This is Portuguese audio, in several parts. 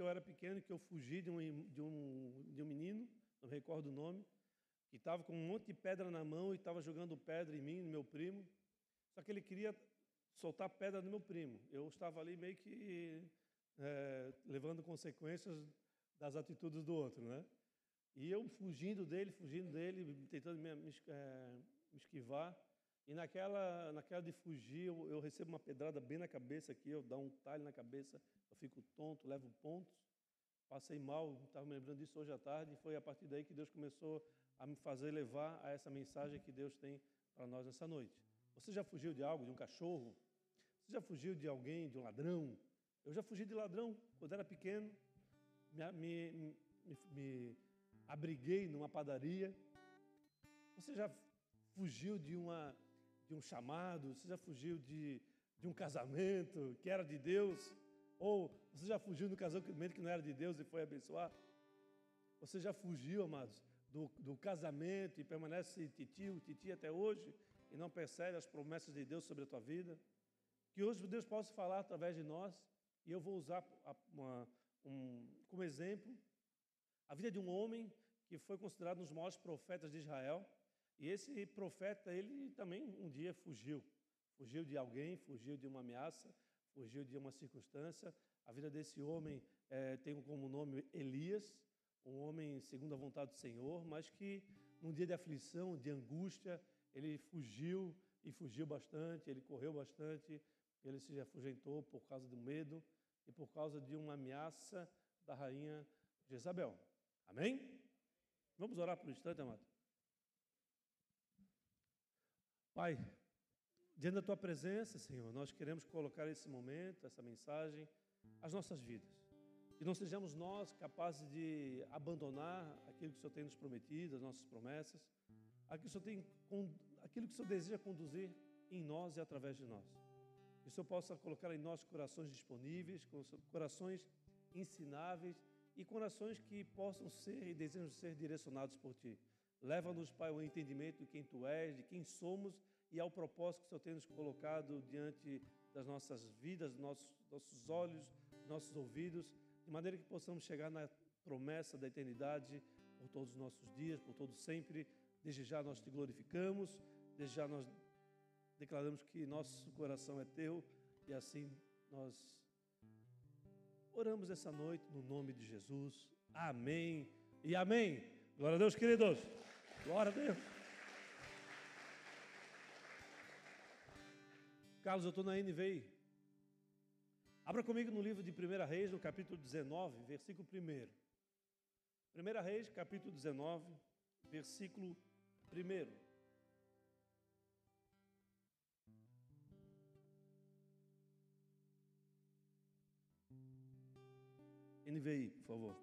que eu era pequeno que eu fugi de um, de um, de um menino, não recordo o nome, que estava com um monte de pedra na mão e estava jogando pedra em mim, no meu primo. Só que ele queria soltar pedra no meu primo. Eu estava ali meio que é, levando consequências das atitudes do outro, né? E eu fugindo dele, fugindo dele, tentando me, me, é, me esquivar. E naquela, naquela de fugir, eu, eu, recebo uma pedrada bem na cabeça aqui, eu dou um talho na cabeça, fico tonto, levo pontos. Passei mal, estava me lembrando disso hoje à tarde, e foi a partir daí que Deus começou a me fazer levar a essa mensagem que Deus tem para nós nessa noite. Você já fugiu de algo, de um cachorro? Você já fugiu de alguém, de um ladrão? Eu já fugi de ladrão quando era pequeno. Me, me, me, me abriguei numa padaria. Você já fugiu de, uma, de um chamado? Você já fugiu de, de um casamento que era de Deus? Ou você já fugiu do casamento que não era de Deus e foi abençoar? Você já fugiu, amados, do, do casamento e permanece titio, titi até hoje e não percebe as promessas de Deus sobre a tua vida? Que hoje Deus possa falar através de nós e eu vou usar uma, um, como exemplo a vida de um homem que foi considerado um dos maiores profetas de Israel. E esse profeta, ele também um dia fugiu. Fugiu de alguém, fugiu de uma ameaça, fugiu de uma circunstância. A vida desse homem é, tem como nome Elias, um homem segundo a vontade do Senhor, mas que num dia de aflição, de angústia, ele fugiu e fugiu bastante, ele correu bastante, ele se afugentou por causa do medo e por causa de uma ameaça da rainha Jezabel. Amém? Vamos orar por um instante, amado. Pai, diante da tua presença, Senhor, nós queremos colocar esse momento, essa mensagem, as nossas vidas. Que não sejamos nós capazes de abandonar aquilo que o Senhor tem nos prometido, as nossas promessas, aquilo que o Senhor, tem, aquilo que o Senhor deseja conduzir em nós e através de nós. Que o Senhor possa colocar em nós corações disponíveis, corações ensináveis e corações que possam ser e desejam ser direcionados por Ti. Leva-nos, Pai, ao entendimento de quem Tu és, de quem somos e ao propósito que o Senhor tem nos colocado diante das nossas vidas, nossos, nossos olhos, nossos ouvidos, de maneira que possamos chegar na promessa da eternidade por todos os nossos dias, por todos sempre. Desde já nós te glorificamos, desde já nós declaramos que nosso coração é teu e assim nós Oramos essa noite no nome de Jesus. Amém e amém. Glória a Deus, queridos. Glória a Deus. Carlos, eu estou na NVI. Abra comigo no livro de 1 Reis, no capítulo 19, versículo 1. 1 Reis, capítulo 19, versículo 1. NVI, por favor.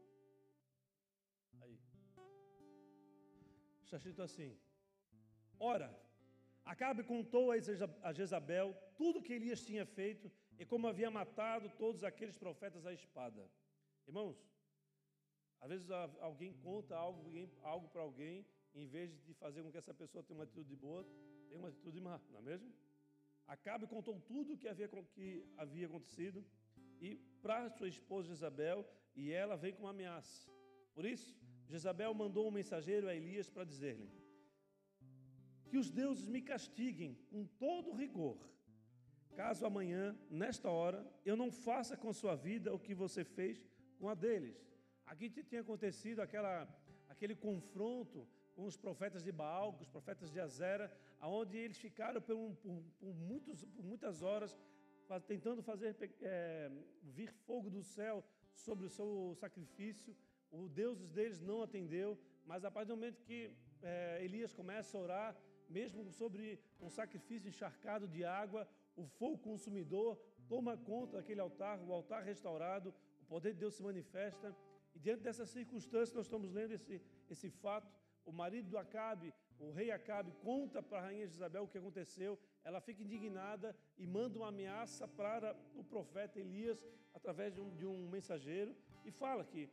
Aí. Está escrito assim: Ora, Acabe contou a Jezabel tudo que Elias tinha feito e como havia matado todos aqueles profetas à espada. Irmãos, às vezes alguém conta algo, algo para alguém, em vez de fazer com que essa pessoa tenha uma atitude boa, tem uma atitude má, não é mesmo? Acabe contou tudo o que havia, que havia acontecido e para sua esposa Jezabel, e ela vem com uma ameaça. Por isso, Jezabel mandou um mensageiro a Elias para dizer-lhe: Que os deuses me castiguem com todo rigor, caso amanhã, nesta hora, eu não faça com sua vida o que você fez com a deles. Aqui tinha acontecido aquela, aquele confronto com os profetas de Baal, com os profetas de Azera, aonde eles ficaram por, por, por, muitos, por muitas horas tentando fazer é, vir fogo do céu sobre o seu sacrifício. O Deus deles não atendeu, mas a partir do momento que é, Elias começa a orar, mesmo sobre um sacrifício encharcado de água, o fogo consumidor toma conta daquele altar, o altar restaurado, o poder de Deus se manifesta. E diante dessa circunstância, nós estamos lendo esse, esse fato. O marido do Acabe, o rei Acabe, conta para a rainha Isabel o que aconteceu ela fica indignada e manda uma ameaça para o profeta Elias através de um, de um mensageiro e fala que,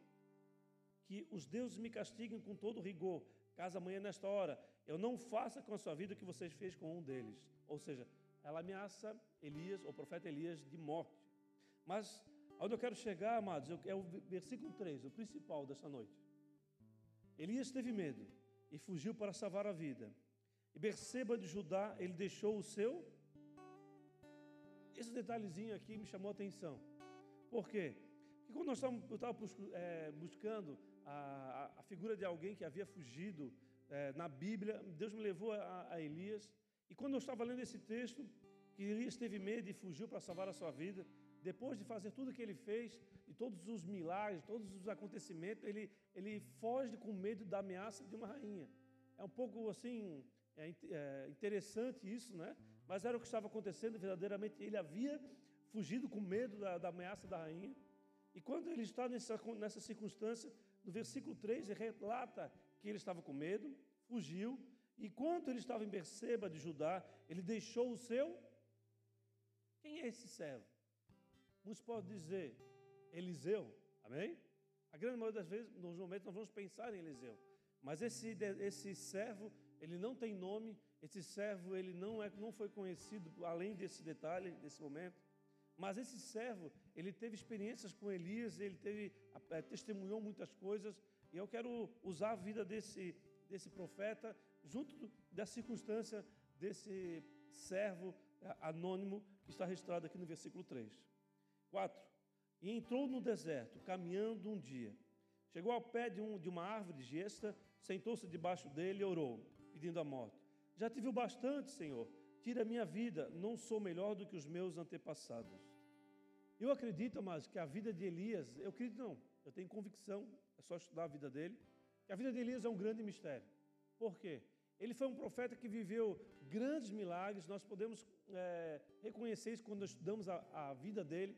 que os deuses me castiguem com todo rigor, caso amanhã nesta hora eu não faça com a sua vida o que vocês fez com um deles. Ou seja, ela ameaça Elias, o profeta Elias, de morte. Mas Onde eu quero chegar, amados, é o versículo 3, o principal dessa noite. Elias teve medo e fugiu para salvar a vida. E Berseba de Judá, ele deixou o seu. Esse detalhezinho aqui me chamou a atenção. Por quê? Porque quando nós estávamos, eu estava é, buscando a, a, figura de alguém que havia fugido é, na Bíblia, Deus me levou a, a Elias. E quando eu estava lendo esse texto, que Elias teve medo e fugiu para salvar a sua vida, depois de fazer tudo o que ele fez, e todos os milagres, todos os acontecimentos, ele, ele foge com medo da ameaça de uma rainha. É um pouco assim, é, é interessante isso, né? Mas era o que estava acontecendo verdadeiramente. Ele havia fugido com medo da, da ameaça da rainha. E quando ele está nessa, nessa circunstância, no versículo 3, ele relata que ele estava com medo, fugiu, e quando ele estava em Berseba de Judá, ele deixou o seu. Quem é esse servo? Muitos podem dizer Eliseu, amém? A grande maioria das vezes, nos momentos, nós vamos pensar em Eliseu. Mas esse, esse servo, ele não tem nome, esse servo, ele não, é, não foi conhecido, além desse detalhe, desse momento. Mas esse servo, ele teve experiências com Elias, ele teve, é, testemunhou muitas coisas, e eu quero usar a vida desse, desse profeta, junto da circunstância desse servo é, anônimo que está registrado aqui no versículo 3. 4. E entrou no deserto, caminhando um dia. Chegou ao pé de, um, de uma árvore de gesta, sentou-se debaixo dele e orou, pedindo a morte. Já te viu bastante, Senhor. Tira a minha vida, não sou melhor do que os meus antepassados. Eu acredito, mas que a vida de Elias, eu acredito não, eu tenho convicção, é só estudar a vida dele, que a vida de Elias é um grande mistério. Por quê? Ele foi um profeta que viveu grandes milagres, nós podemos é, reconhecer isso quando estudamos a, a vida dele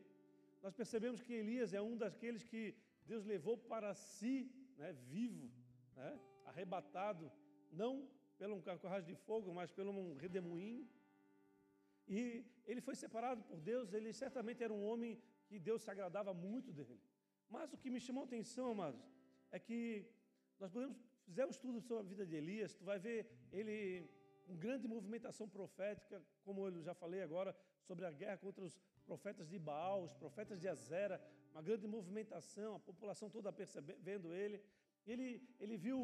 nós percebemos que Elias é um daqueles que Deus levou para si, né, vivo, né, arrebatado, não pelo carruagem de fogo, mas pelo um redemoinho. E ele foi separado por Deus, ele certamente era um homem que Deus se agradava muito dele. Mas o que me chamou a atenção, amados, é que nós podemos fazer um estudo sobre a vida de Elias, tu vai ver ele com grande movimentação profética, como eu já falei agora, sobre a guerra contra os profetas de Baal, os profetas de Azera, uma grande movimentação, a população toda percebendo ele. Ele, ele viu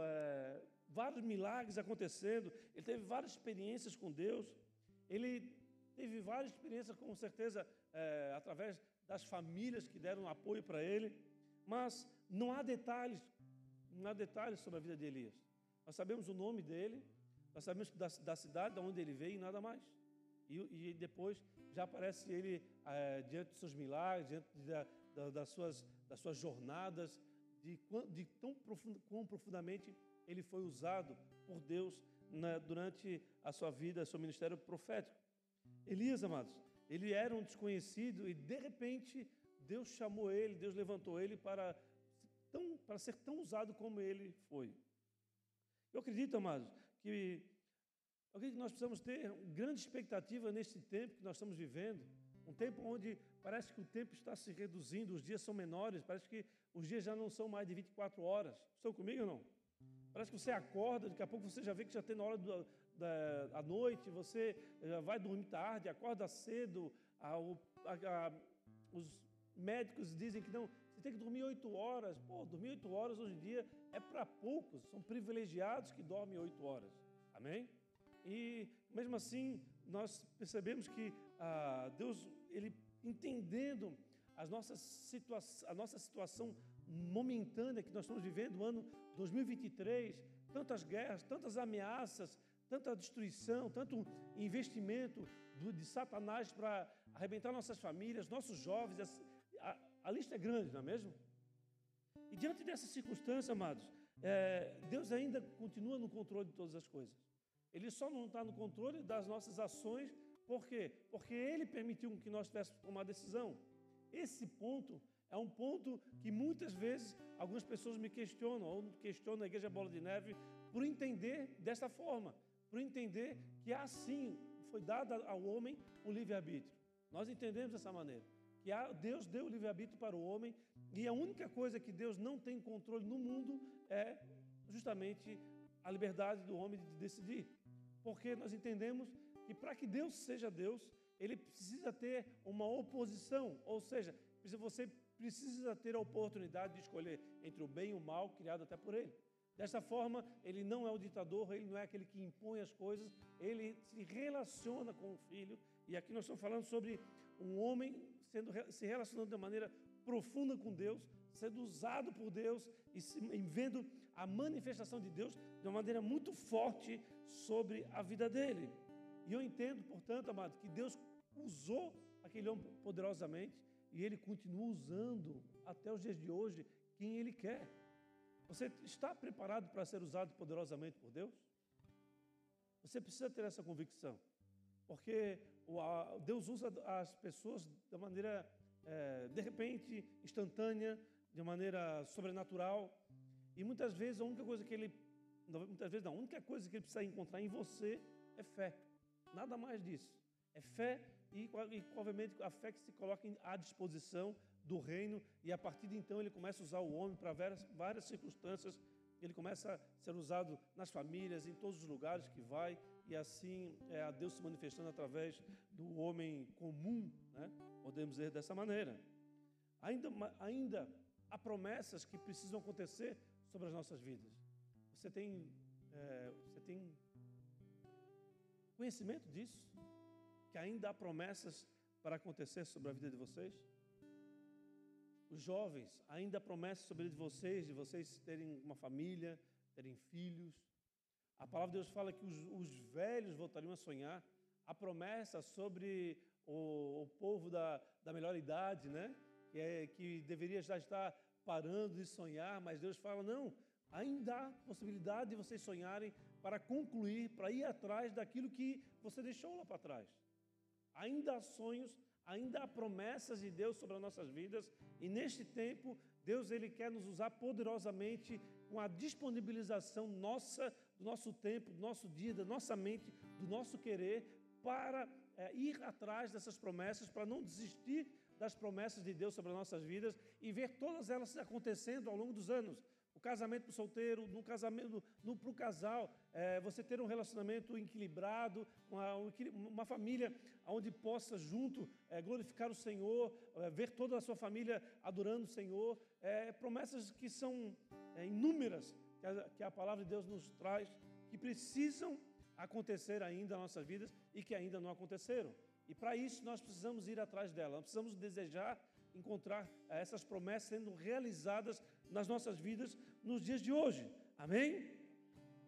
é, vários milagres acontecendo, ele teve várias experiências com Deus, ele teve várias experiências, com certeza, é, através das famílias que deram apoio para ele, mas não há detalhes, não há detalhes sobre a vida de Elias. Nós sabemos o nome dele, nós sabemos da, da cidade, de onde ele veio e nada mais. E, e depois já aparece ele é, diante dos seus milagres, diante da, da, das, suas, das suas jornadas, de, de tão quão profundamente ele foi usado por Deus na, durante a sua vida, seu ministério profético. Elias, amados, ele era um desconhecido e de repente Deus chamou ele, Deus levantou ele para, tão, para ser tão usado como ele foi. Eu acredito, amados, que eu acredito que nós precisamos ter grande expectativa nesse tempo que nós estamos vivendo. Um tempo onde parece que o tempo está se reduzindo, os dias são menores, parece que os dias já não são mais de 24 horas. Estão comigo ou não? Parece que você acorda, daqui a pouco você já vê que já tem na hora do, da, da noite, você já vai dormir tarde, acorda cedo. A, a, a, os médicos dizem que não, você tem que dormir oito horas. Pô, dormir oito horas hoje em dia é para poucos, são privilegiados que dormem oito horas. Amém? E mesmo assim, nós percebemos que ah, Deus, Ele entendendo as nossas situa a nossa situação momentânea que nós estamos vivendo, o ano 2023, tantas guerras, tantas ameaças, tanta destruição, tanto investimento do, de Satanás para arrebentar nossas famílias, nossos jovens, a, a, a, lista é grande, não é mesmo? E diante dessa circunstância, amados, é, Deus ainda continua no controle de todas as coisas. Ele só não está no controle das nossas ações, por quê? Porque Ele permitiu que nós tivéssemos tomar decisão. Esse ponto é um ponto que muitas vezes algumas pessoas me questionam, ou questionam a Igreja Bola de Neve, por entender dessa forma, por entender que assim foi dado ao homem o livre-arbítrio. Nós entendemos dessa maneira, que Deus deu o livre-arbítrio para o homem, e a única coisa que Deus não tem controle no mundo é justamente a liberdade do homem de decidir porque nós entendemos que para que Deus seja Deus, ele precisa ter uma oposição, ou seja, você precisa ter a oportunidade de escolher entre o bem e o mal criado até por ele. Dessa forma, ele não é o ditador, ele não é aquele que impõe as coisas, ele se relaciona com o filho. E aqui nós estamos falando sobre um homem sendo, se relacionando de maneira profunda com Deus, sendo usado por Deus e, se, e vendo a manifestação de Deus de uma maneira muito forte sobre a vida dele. E eu entendo, portanto, amado, que Deus usou aquele homem poderosamente e ele continua usando até os dias de hoje quem ele quer. Você está preparado para ser usado poderosamente por Deus? Você precisa ter essa convicção, porque Deus usa as pessoas da maneira, é, de repente, instantânea, de maneira sobrenatural, e muitas vezes a única coisa que ele, muitas vezes não, a única coisa que ele precisa encontrar em você é fé, nada mais disso. É fé e, e obviamente, a fé que se coloca à disposição do reino, e a partir de então ele começa a usar o homem para várias, várias circunstâncias, ele começa a ser usado nas famílias, em todos os lugares que vai, e assim é a Deus se manifestando através do homem comum, né? podemos dizer dessa maneira. Ainda, ainda há promessas que precisam acontecer sobre as nossas vidas. Você tem, é, você tem conhecimento disso? Que ainda há promessas para acontecer sobre a vida de vocês? Os jovens, ainda há promessas sobre vocês, de vocês terem uma família, terem filhos. A palavra de Deus fala que os, os velhos voltariam a sonhar. Há promessa sobre o, o povo da, da melhor idade, né? Que, é, que deveria já estar parando de sonhar, mas Deus fala: não, ainda há possibilidade de vocês sonharem para concluir, para ir atrás daquilo que você deixou lá para trás. Ainda há sonhos, ainda há promessas de Deus sobre as nossas vidas, e neste tempo, Deus ele quer nos usar poderosamente com a disponibilização nossa, do nosso tempo, do nosso dia, da nossa mente, do nosso querer, para é, ir atrás dessas promessas, para não desistir das promessas de Deus sobre as nossas vidas e ver todas elas acontecendo ao longo dos anos. O casamento para o solteiro, no casamento para o casal, é, você ter um relacionamento equilibrado, uma, uma família onde possa junto é, glorificar o Senhor, é, ver toda a sua família adorando o Senhor, é, promessas que são é, inúmeras que a, que a palavra de Deus nos traz, que precisam acontecer ainda nas nossas vidas e que ainda não aconteceram. E para isso nós precisamos ir atrás dela, nós precisamos desejar encontrar eh, essas promessas sendo realizadas nas nossas vidas nos dias de hoje. Amém?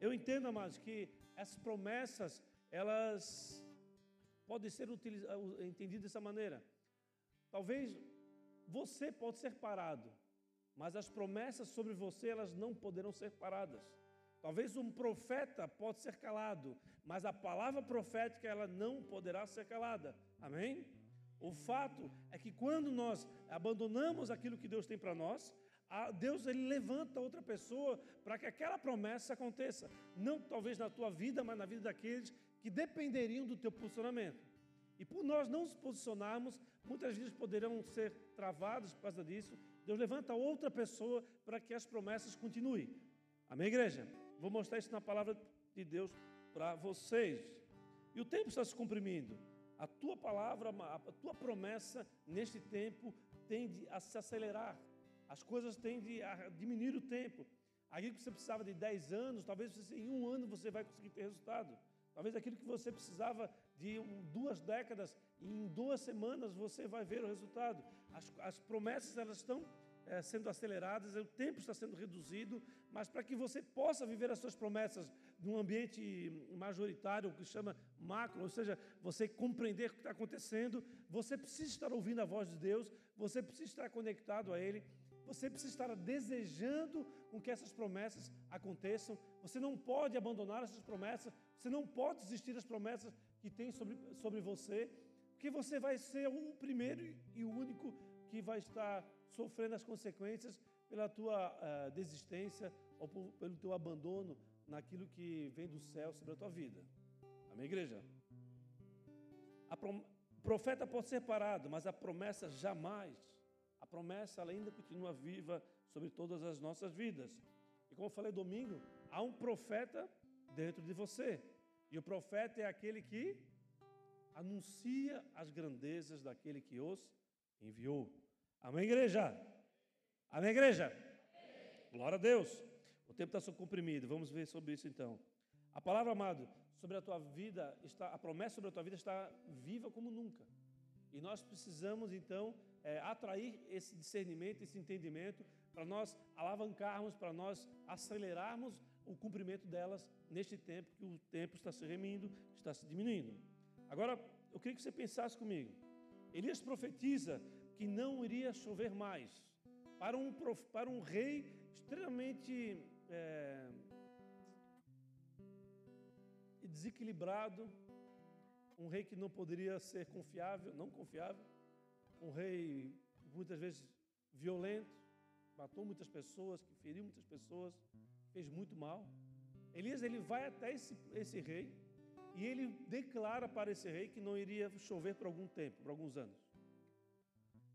Eu entendo, amados, que essas promessas, elas podem ser entendidas dessa maneira. Talvez você pode ser parado, mas as promessas sobre você, elas não poderão ser paradas. Talvez um profeta pode ser calado, mas a palavra profética ela não poderá ser calada. Amém? O fato é que quando nós abandonamos aquilo que Deus tem para nós, Deus ele levanta outra pessoa para que aquela promessa aconteça, não talvez na tua vida, mas na vida daqueles que dependeriam do teu posicionamento. E por nós não nos posicionarmos, muitas vezes poderão ser travados por causa disso. Deus levanta outra pessoa para que as promessas continuem. Amém, igreja? Vou mostrar isso na palavra de Deus para vocês. E o tempo está se comprimindo. A tua palavra, a tua promessa neste tempo tende a se acelerar. As coisas tendem a diminuir o tempo. Aquilo que você precisava de 10 anos, talvez em um ano você vai conseguir ter resultado. Talvez aquilo que você precisava de duas décadas, em duas semanas você vai ver o resultado. As, as promessas elas estão é, sendo aceleradas, o tempo está sendo reduzido, mas para que você possa viver as suas promessas num ambiente majoritário, que chama macro, ou seja, você compreender o que está acontecendo, você precisa estar ouvindo a voz de Deus, você precisa estar conectado a Ele, você precisa estar desejando com que essas promessas aconteçam, você não pode abandonar essas promessas, você não pode desistir das promessas que tem sobre, sobre você, porque você vai ser o primeiro e o único que vai estar sofrendo as consequências pela tua uh, desistência ou por, pelo teu abandono naquilo que vem do céu sobre a tua vida. Amém, igreja? A prom o profeta pode ser parado, mas a promessa jamais. A promessa ainda continua viva sobre todas as nossas vidas. E como eu falei domingo, há um profeta dentro de você. E o profeta é aquele que anuncia as grandezas daquele que os enviou. Amém, igreja? Amém, igreja? Glória a Deus. O tempo está comprimido. Vamos ver sobre isso então. A palavra, amado, sobre a tua vida está, a promessa sobre a tua vida está viva como nunca. E nós precisamos então é, atrair esse discernimento, esse entendimento, para nós alavancarmos, para nós acelerarmos o cumprimento delas neste tempo que o tempo está se remindo, está se diminuindo. Agora, eu queria que você pensasse comigo. Elias profetiza que não iria chover mais para um, para um rei extremamente é, desequilibrado, um rei que não poderia ser confiável, não confiável, um rei muitas vezes violento, matou muitas pessoas, que feriu muitas pessoas, fez muito mal. Elias ele vai até esse, esse rei e ele declara para esse rei que não iria chover por algum tempo, por alguns anos.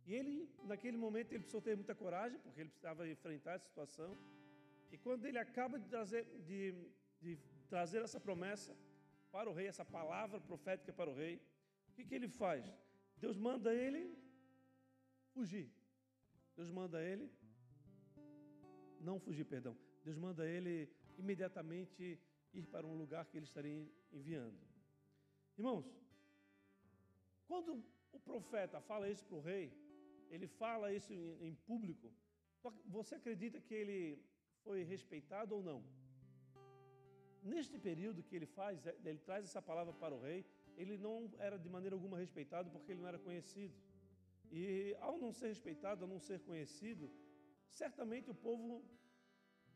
E ele, naquele momento, ele precisou ter muita coragem, porque ele precisava enfrentar essa situação. E quando ele acaba de trazer, de, de trazer essa promessa para o rei, essa palavra profética para o rei, o que, que ele faz? Deus manda ele fugir. Deus manda ele não fugir, perdão. Deus manda ele imediatamente ir para um lugar que ele estaria enviando. Irmãos, quando o profeta fala isso para o rei, ele fala isso em, em público, você acredita que ele foi respeitado ou não? Neste período que ele faz, é, ele traz essa palavra para o rei, ele não era de maneira alguma respeitado porque ele não era conhecido. E ao não ser respeitado, ao não ser conhecido, certamente o povo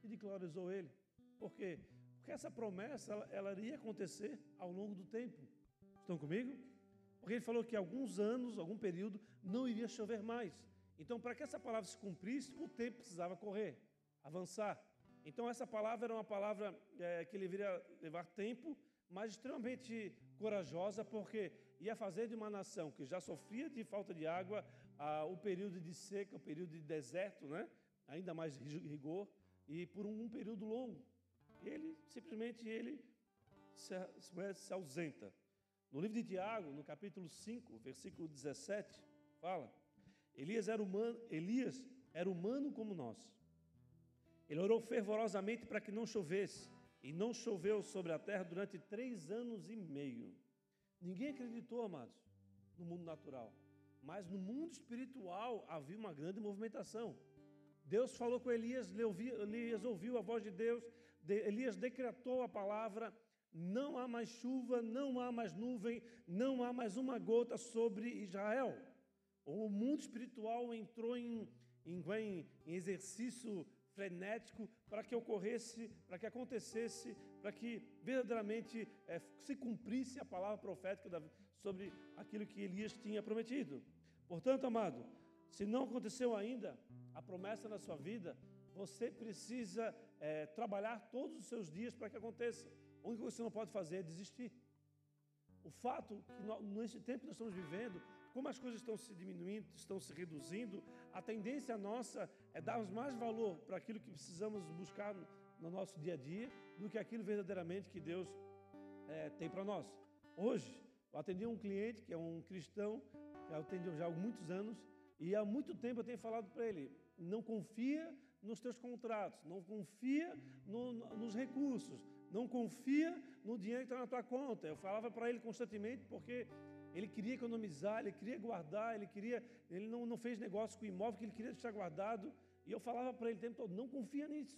ridicularizou ele. Por quê? Porque essa promessa ela, ela iria acontecer ao longo do tempo. Estão comigo? Porque ele falou que alguns anos, algum período, não iria chover mais. Então, para que essa palavra se cumprisse, o tempo precisava correr, avançar. Então, essa palavra era uma palavra é, que ele viria levar tempo, mas extremamente corajosa, porque ia fazer de uma nação que já sofria de falta de água ah, o período de seca, o período de deserto, né? Ainda mais rigor, e por um, período longo. Ele simplesmente ele se, se ausenta. No livro de Tiago, no capítulo 5, versículo 17, fala: Elias era humano, Elias era humano como nós ele orou fervorosamente para que não chovesse, e não choveu sobre a terra durante três anos e meio. Ninguém acreditou, amados, no mundo natural, mas no mundo espiritual havia uma grande movimentação. Deus falou com Elias, Elias ouviu a voz de Deus, Elias decretou a palavra: não há mais chuva, não há mais nuvem, não há mais uma gota sobre Israel. O mundo espiritual entrou em, em, em exercício frenético para que ocorresse, para que acontecesse, para que verdadeiramente é, se cumprisse a palavra profética sobre aquilo que Elias tinha prometido. Portanto, amado, se não aconteceu ainda a promessa na sua vida, você precisa é, trabalhar todos os seus dias para que aconteça. Única coisa que você não pode fazer é desistir. O fato que nós, nesse tempo que nós estamos vivendo, como as coisas estão se diminuindo, estão se reduzindo, a tendência nossa é darmos mais valor para aquilo que precisamos buscar no nosso dia a dia do que aquilo verdadeiramente que Deus é, tem para nós. Hoje, eu atendi um cliente que é um cristão, eu atendi já há muitos anos, e há muito tempo eu tenho falado para ele: não confia nos teus contratos, não confia no, nos recursos, não confia no dinheiro que está na tua conta. Eu falava para ele constantemente porque ele queria economizar, ele queria guardar, ele queria, ele não, não fez negócio com o imóvel que ele queria deixar guardado. E eu falava para ele o tempo todo: não confia nisso.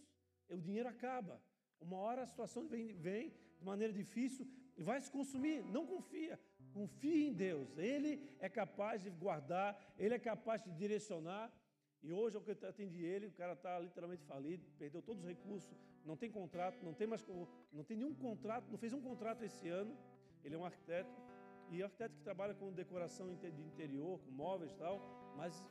O dinheiro acaba. Uma hora a situação vem, vem de maneira difícil e vai se consumir. Não confia. Confie em Deus. Ele é capaz de guardar, ele é capaz de direcionar. E hoje, eu atendi ele, o cara está literalmente falido, perdeu todos os recursos, não tem contrato, não tem mais, não tem nenhum contrato, não fez um contrato esse ano. Ele é um arquiteto, e arquiteto que trabalha com decoração de interior, com móveis e tal, mas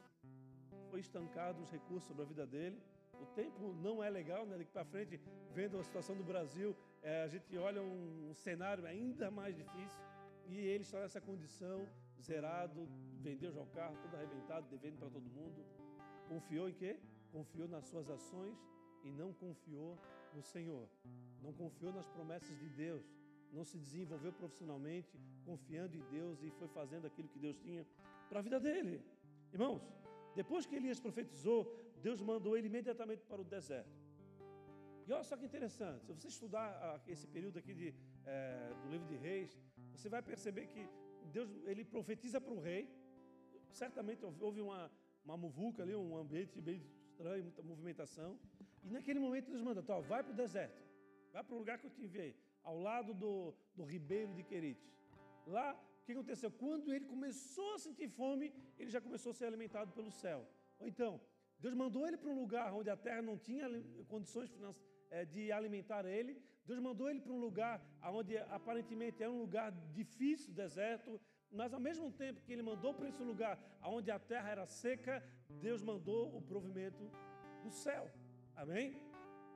foi estancado os recursos sobre a vida dele. O tempo não é legal, né? Daqui para frente, vendo a situação do Brasil, é, a gente olha um, um, cenário ainda mais difícil. E ele está nessa condição, zerado, vendeu já o carro, todo arrebentado, devendo para todo mundo. Confiou em quê? Confiou nas suas ações e não confiou no Senhor. Não confiou nas promessas de Deus não se desenvolveu profissionalmente, confiando em Deus e foi fazendo aquilo que Deus tinha para a vida dele. Irmãos, Depois que Elias profetizou, Deus mandou ele imediatamente para o deserto. E olha só que interessante, se você estudar esse período aqui de, é, do livro de Reis, você vai perceber que Deus ele profetiza para o rei. Certamente houve uma, uma muvuca ali, um ambiente bem estranho, muita movimentação. E naquele momento Deus manda, tá, vai para o deserto, vai para o lugar que eu te enviei, ao lado do, do ribeiro de Querite. Lá, o que aconteceu? Quando ele começou a sentir fome, ele já começou a ser alimentado pelo céu. Ou então, Deus mandou ele para um lugar onde a terra não tinha condições é, de alimentar ele. Deus mandou ele para um lugar onde aparentemente é um lugar difícil, deserto, mas ao mesmo tempo que ele mandou para esse lugar onde a terra era seca, Deus mandou o provimento do céu. Amém?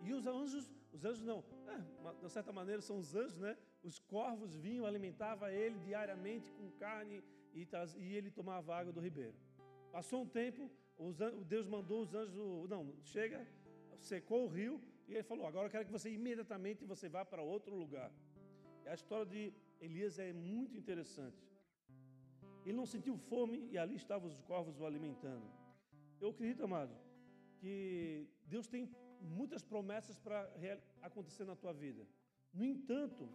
E os anjos, os anjos não, é, de certa maneira são os anjos, né? Os corvos vinham, alimentava ele diariamente com carne e, e ele tomava água do ribeiro. Passou um tempo, os, Deus mandou os anjos, não, chega, secou o rio e ele falou: agora eu quero que você imediatamente você vá para outro lugar. E a história de Elias é muito interessante. Ele não sentiu fome e ali estavam os corvos o alimentando. Eu acredito, amado, que Deus tem muitas promessas para acontecer na tua vida. No entanto,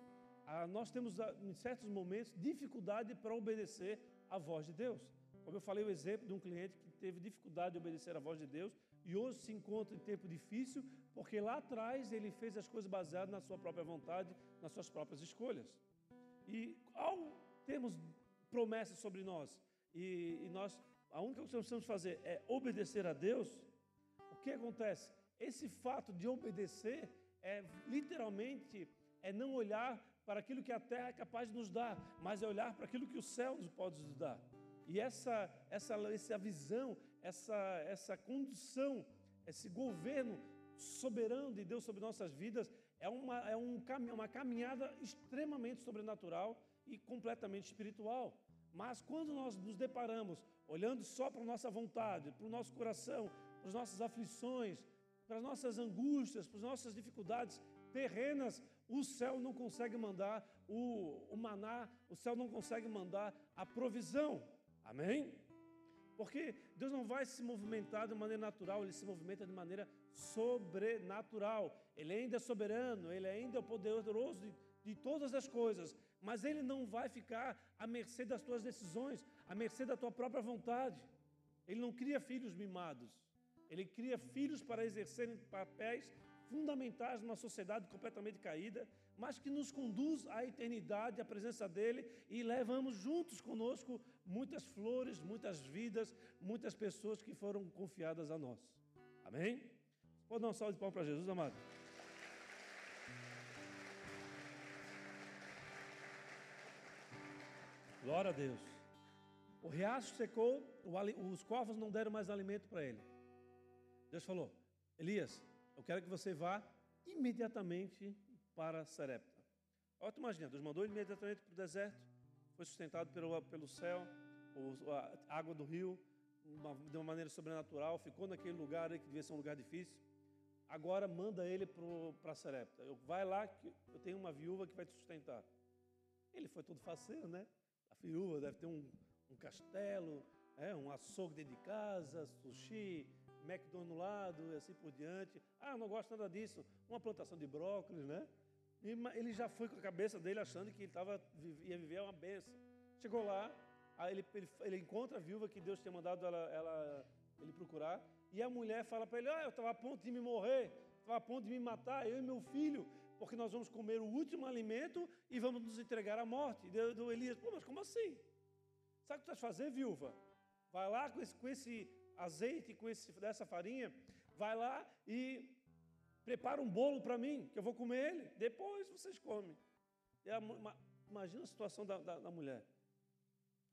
nós temos, em certos momentos, dificuldade para obedecer à voz de Deus. Como eu falei, o exemplo de um cliente que teve dificuldade de obedecer à voz de Deus e hoje se encontra em tempo difícil, porque lá atrás ele fez as coisas baseadas na sua própria vontade, nas suas próprias escolhas. E ao termos promessas sobre nós, e, e nós, a única coisa que nós precisamos fazer é obedecer a Deus, o que acontece? Esse fato de obedecer é literalmente é não olhar para aquilo que a terra é capaz de nos dar, mas é olhar para aquilo que o céu nos pode nos dar. E essa, essa, essa visão, essa, essa condução, esse governo soberano de Deus sobre nossas vidas é uma, é um, uma caminhada extremamente sobrenatural e completamente espiritual. Mas quando nós nos deparamos olhando só para a nossa vontade, para o nosso coração, para as nossas aflições, para as nossas angústias, para as nossas dificuldades terrenas, o céu não consegue mandar o, o maná, o céu não consegue mandar a provisão. Amém? Porque Deus não vai se movimentar de maneira natural, Ele se movimenta de maneira sobrenatural. Ele ainda é soberano, Ele ainda é poderoso de, de todas as coisas, mas Ele não vai ficar à mercê das tuas decisões, à mercê da tua própria vontade. Ele não cria filhos mimados, Ele cria filhos para exercerem papéis fundamentais numa sociedade completamente caída, mas que nos conduz à eternidade, à presença dEle e levamos juntos conosco muitas flores, muitas vidas, muitas pessoas que foram confiadas a nós. Amém? Pode dar um salve de palmas para Jesus, amado? Glória a Deus. O riacho secou, os corvos não deram mais alimento para ele. Deus falou: Elias, eu quero que você vá imediatamente para Serepta. Olha, tu imagina, Deus mandou imediatamente para o deserto, foi sustentado pelo, pelo céu, a água do rio, uma, de uma maneira sobrenatural, ficou naquele lugar que devia ser um lugar difícil. Agora manda ele para Serepta. Eu, vai lá que eu tenho uma viúva que vai te sustentar. Ele foi todo faceiro, né? A viúva deve ter um, um castelo, é, um açougue dentro de casa, sushi, McDonald's lado e assim por diante. Ah, não gosto nada disso. Uma plantação de brócolis, né? E ele já foi com a cabeça dele achando que ele tava, ia viver uma benção. Chegou lá, aí ele, ele, ele, encontra a viúva que Deus tinha mandado ela, ela ele procurar. E a mulher fala para ele: Ah, eu estava a ponto de me morrer, estava a ponto de me matar, eu e meu filho, porque nós vamos comer o último alimento e vamos nos entregar à morte. E do Elias: Pô, mas como assim? Sabe o que tu vais fazer, viúva? Vai lá com esse, com esse azeite com esse, dessa farinha, vai lá e prepara um bolo para mim, que eu vou comer ele, depois vocês comem. A, imagina a situação da, da, da, mulher.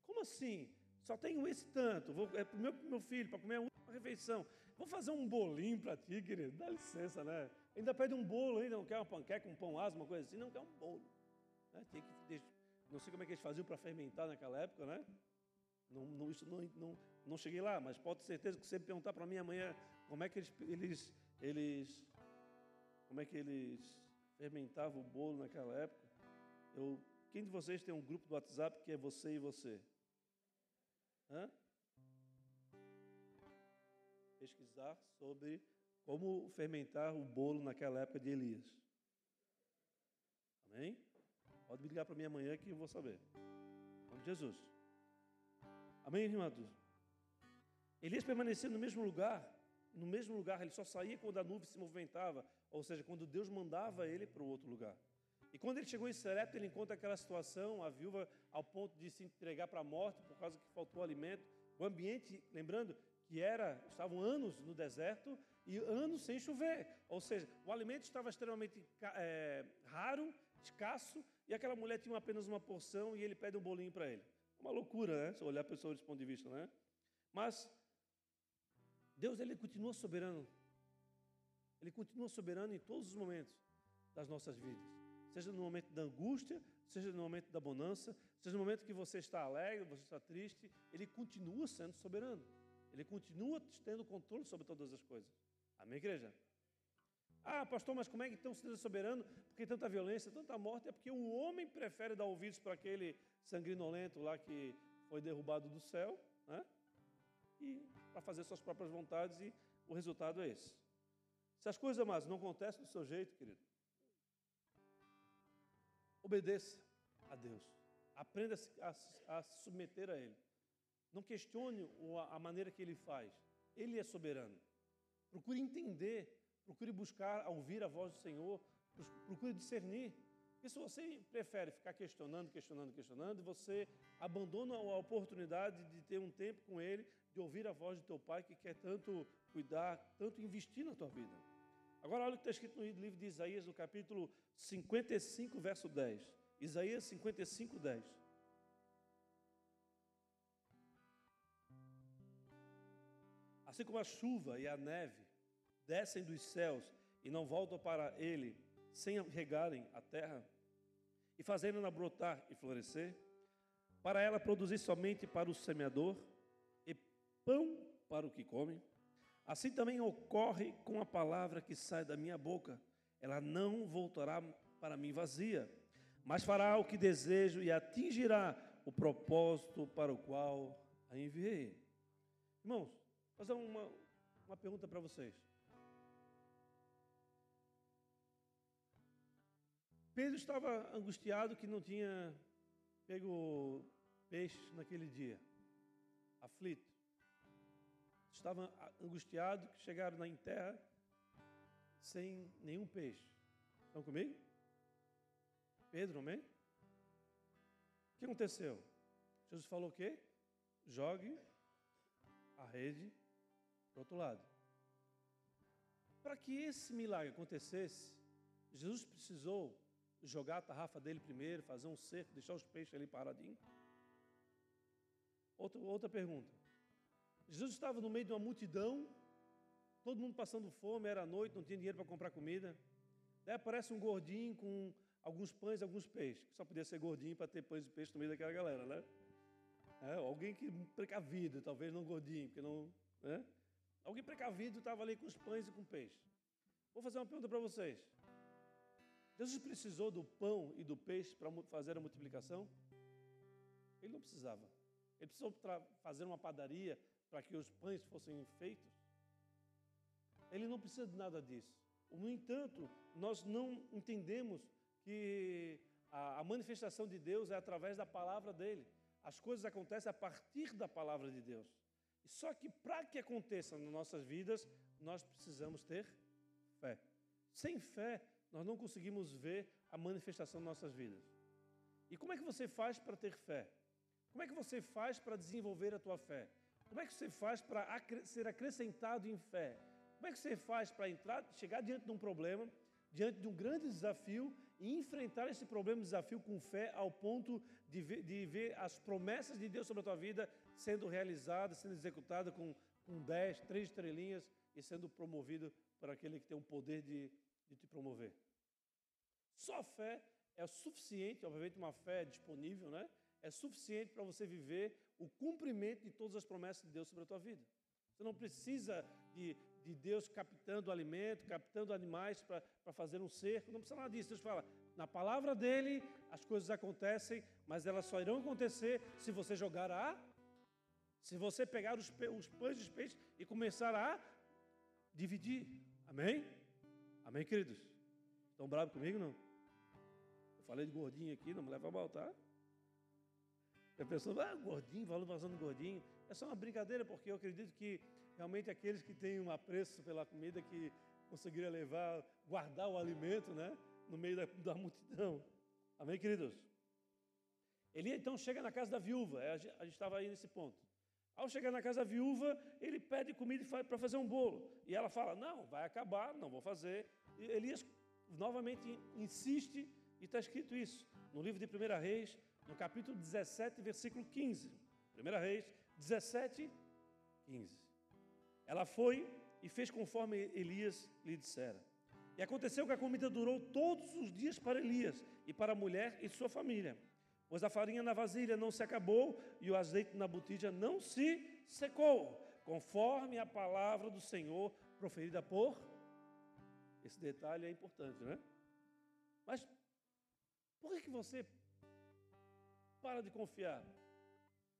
Como assim? Só tenho esse tanto, vou, é para o meu, meu filho, para comer a última refeição. Vou fazer um bolinho para ti, querido, dá licença, né? Ainda pede um bolo, ainda não quer uma panqueca, um pão asa, uma coisa assim, não quer um bolo. Né? Tem que, não sei como é que eles faziam para fermentar naquela época, né? Não, não, isso não, não, não cheguei lá, mas pode ter certeza que você perguntar para mim amanhã como é que eles, eles, eles, como é que eles fermentavam o bolo naquela época. Eu, quem de vocês tem um grupo do WhatsApp que é você e você? Hã? pesquisar sobre como fermentar o bolo naquela época de Elias. Amém? Pode me ligar para mim amanhã que eu vou saber. Em nome de Jesus. Amém, irmãos? Elias permanecia no mesmo lugar, no mesmo lugar, ele só saía quando a nuvem se movimentava, ou seja, quando Deus mandava ele para o outro lugar. E quando ele chegou em Serepta, ele encontra aquela situação, a viúva ao ponto de se entregar para a morte por causa que faltou alimento. O ambiente, lembrando que era, estavam anos no deserto e anos sem chover. Ou seja, o alimento estava extremamente é, raro, escasso, e aquela mulher tinha apenas uma porção e ele pede um bolinho para ele. Uma loucura, né? Se olhar a pessoa desse ponto de vista, né? Mas Deus, ele continua soberano. Ele continua soberano em todos os momentos das nossas vidas. Seja no momento da angústia, seja no momento da bonança, seja no momento que você está alegre, você está triste, ele continua sendo soberano. Ele continua tendo controle sobre todas as coisas. Amém, igreja? Ah, pastor, mas como é que então se Deus é soberano? Porque tanta violência, tanta morte? É porque o homem prefere dar ouvidos para aquele sanguinolento lá que foi derrubado do céu, né? E para fazer suas próprias vontades, e o resultado é esse. Se as coisas, mas não acontecem do seu jeito, querido, obedeça a Deus. Aprenda a, a se submeter a Ele. Não questione a maneira que Ele faz. Ele é soberano. Procure entender, procure buscar, ouvir a voz do Senhor, procure discernir. E se você prefere ficar questionando, questionando, questionando, você abandona a oportunidade de ter um tempo com Ele, de ouvir a voz do teu Pai que quer tanto cuidar, tanto investir na tua vida. Agora, olha o que está escrito no livro de Isaías, no capítulo 55, verso 10. Isaías 55, 10. Assim como a chuva e a neve descem dos céus e não voltam para ele sem regarem a terra e fazendo-na brotar e florescer, para ela produzir somente para o semeador e pão para o que come, assim também ocorre com a palavra que sai da minha boca. Ela não voltará para mim vazia, mas fará o que desejo e atingirá o propósito para o qual a enviei. Irmãos, vou fazer uma, uma pergunta para vocês. Pedro estava angustiado que não tinha pego peixe naquele dia, aflito. Estava angustiado que chegaram na terra sem nenhum peixe. Estão comigo? Pedro, amém? O que aconteceu? Jesus falou o quê? Jogue a rede para o outro lado. Para que esse milagre acontecesse, Jesus precisou jogar a tarrafa dele primeiro, fazer um cerco, deixar os peixes ali paradinhos? Outra, outra pergunta. Jesus estava no meio de uma multidão, todo mundo passando fome, era noite, não tinha dinheiro para comprar comida. Daí aparece um gordinho com alguns pães e alguns peixes. Só podia ser gordinho para ter pães e peixes no meio daquela galera, né? É, alguém que precavido, talvez não gordinho, porque não. Né? Alguém precavido estava ali com os pães e com peixe. Vou fazer uma pergunta para vocês. Jesus precisou do pão e do peixe para fazer a multiplicação? Ele não precisava. Ele precisou fazer uma padaria para que os pães fossem feitos? Ele não precisa de nada disso. No entanto, nós não entendemos que a, manifestação de Deus é através da palavra dele. As coisas acontecem a partir da palavra de Deus. Só que para que aconteça nas nossas vidas, nós precisamos ter fé. Sem fé, nós não conseguimos ver a manifestação das nossas vidas. E como é que você faz para ter fé? Como é que você faz para desenvolver a tua fé? Como é que você faz para ser acrescentado em fé? Como é que você faz para entrar, chegar diante de um problema, diante de um grande desafio e enfrentar esse problema, desafio com fé ao ponto de ver, de ver as promessas de Deus sobre a tua vida sendo realizadas, sendo executadas com, com dez, três estrelinhas e sendo promovido por aquele que tem o poder de, de te promover. Só fé é suficiente, obviamente uma fé disponível, né? É suficiente para você viver o cumprimento de todas as promessas de Deus sobre a tua vida. Você não precisa de, de Deus captando alimento, captando animais para fazer um cerco, não precisa nada disso. Deus fala, na palavra dele as coisas acontecem, mas elas só irão acontecer se você jogar a. Se você pegar os, os pães e os peixes e começar a dividir. Amém? Amém, queridos? Estão bravos comigo, não? Eu falei de gordinho aqui, não me leva a mal, tá? A pessoa, ah, gordinho, passando gordinho. É só uma brincadeira, porque eu acredito que realmente aqueles que têm um apreço pela comida, que conseguiram levar, guardar o alimento, né? No meio da, da multidão. Amém, queridos? Ele então chega na casa da viúva, é, a gente estava aí nesse ponto. Ao chegar na casa viúva, ele pede comida para fazer um bolo. E ela fala: Não, vai acabar, não vou fazer. E Elias novamente insiste, e está escrito isso no livro de 1 Reis, no capítulo 17, versículo 15. 1 Reis 17, 15. Ela foi e fez conforme Elias lhe dissera. E aconteceu que a comida durou todos os dias para Elias e para a mulher e sua família, pois a farinha na vasilha não se acabou e o azeite na botija não se secou, conforme a palavra do Senhor proferida por. Esse detalhe é importante, né? Mas por que você para de confiar?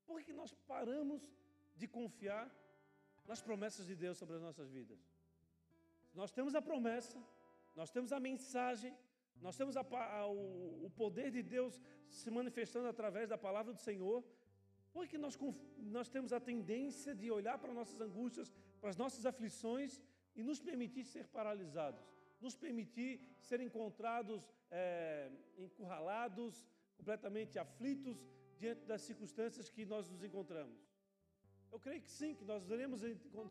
Por que nós paramos de confiar nas promessas de Deus sobre as nossas vidas? Nós temos a promessa, nós temos a mensagem, nós temos a, a, o, o, poder de Deus se manifestando através da palavra do Senhor. Por que nós, nós temos a tendência de olhar para nossas angústias, para as nossas aflições e nos permitir ser paralisados, nos permitir ser encontrados é, encurralados, completamente aflitos diante das circunstâncias que nós nos encontramos. Eu creio que sim, que nós iremos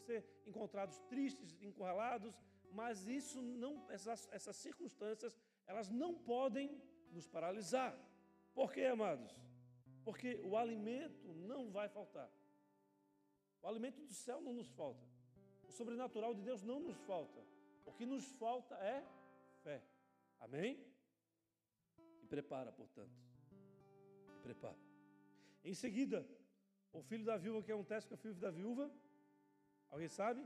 ser encontrados tristes, encurralados, mas isso não, essas, essas circunstâncias, elas não podem nos paralisar. Por quê, amados? Porque o alimento não vai faltar. O alimento do céu não nos falta. O sobrenatural de Deus não nos falta. O que nos falta é fé. Amém? E prepara, portanto. E prepara. Em seguida, o filho da viúva, que é um teste com o filho da viúva, alguém sabe?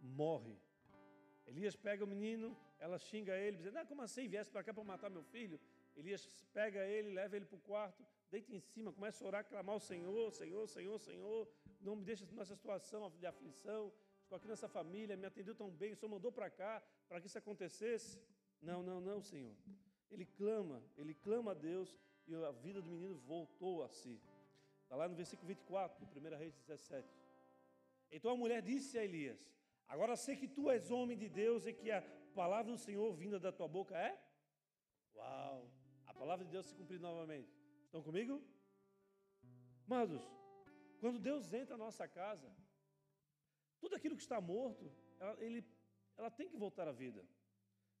Morre. Elias pega o menino, ela xinga ele, dizendo: ah, como assim? Viesse para cá para matar meu filho? Elias pega ele, leva ele para o quarto, deita em cima, começa a orar, clamar ao Senhor, Senhor, Senhor, Senhor, não me deixe nessa situação de aflição, estou aqui nessa família, me atendeu tão bem, o Senhor mandou para cá para que isso acontecesse. Não, não, não, Senhor. Ele clama, ele clama a Deus e a vida do menino voltou a si. Está lá no versículo 24, do 1 Reis 17. Então a mulher disse a Elias: Agora sei que tu és homem de Deus e que a palavra do Senhor vinda da tua boca é? Uau! A palavra de Deus se cumprir novamente. Estão comigo? Amados, quando Deus entra na nossa casa, tudo aquilo que está morto, ela, ele, ela tem que voltar à vida.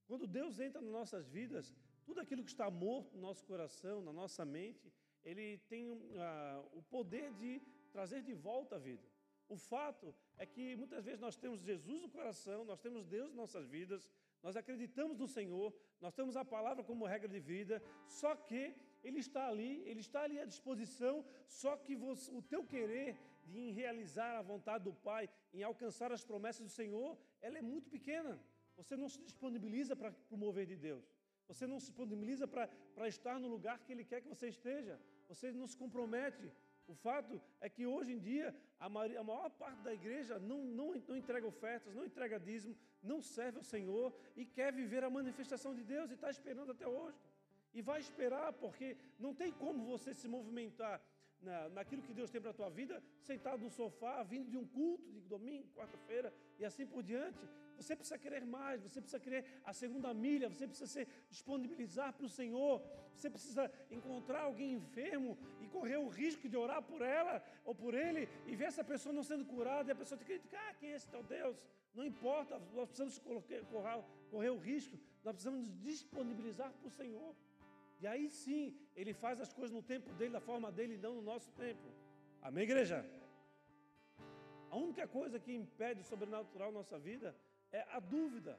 Quando Deus entra nas nossas vidas, tudo aquilo que está morto no nosso coração, na nossa mente, ele tem uh, o poder de trazer de volta a vida. O fato é que muitas vezes nós temos Jesus no coração, nós temos Deus em nossas vidas, nós acreditamos no Senhor, nós temos a palavra como regra de vida, só que Ele está ali, Ele está ali à disposição, só que você, o teu querer em realizar a vontade do Pai, em alcançar as promessas do Senhor, ela é muito pequena. Você não se disponibiliza para o mover de Deus. Você não se disponibiliza para estar no lugar que Ele quer que você esteja. Você não se compromete. O fato é que hoje em dia a maior, parte da igreja não, não, não entrega ofertas, não entrega dízimo, não serve ao Senhor e quer viver a manifestação de Deus e está esperando até hoje. E vai esperar, porque não tem como você se movimentar na, naquilo que Deus tem para a tua vida, sentado no sofá, vindo de um culto de domingo, quarta-feira e assim por diante. Você precisa querer mais, você precisa querer a segunda milha, você precisa se disponibilizar para o Senhor, você precisa encontrar alguém enfermo e correr o risco de orar por ela ou por ele e ver essa pessoa não sendo curada e a pessoa te criticar: ah, quem é esse teu Deus? Não importa, nós precisamos correr, correr o risco, nós precisamos nos disponibilizar para o Senhor. E aí sim, Ele faz as coisas no tempo dele, da forma dele, e não no nosso tempo. Amém, igreja? A única coisa que impede o sobrenatural na nossa vida é a dúvida.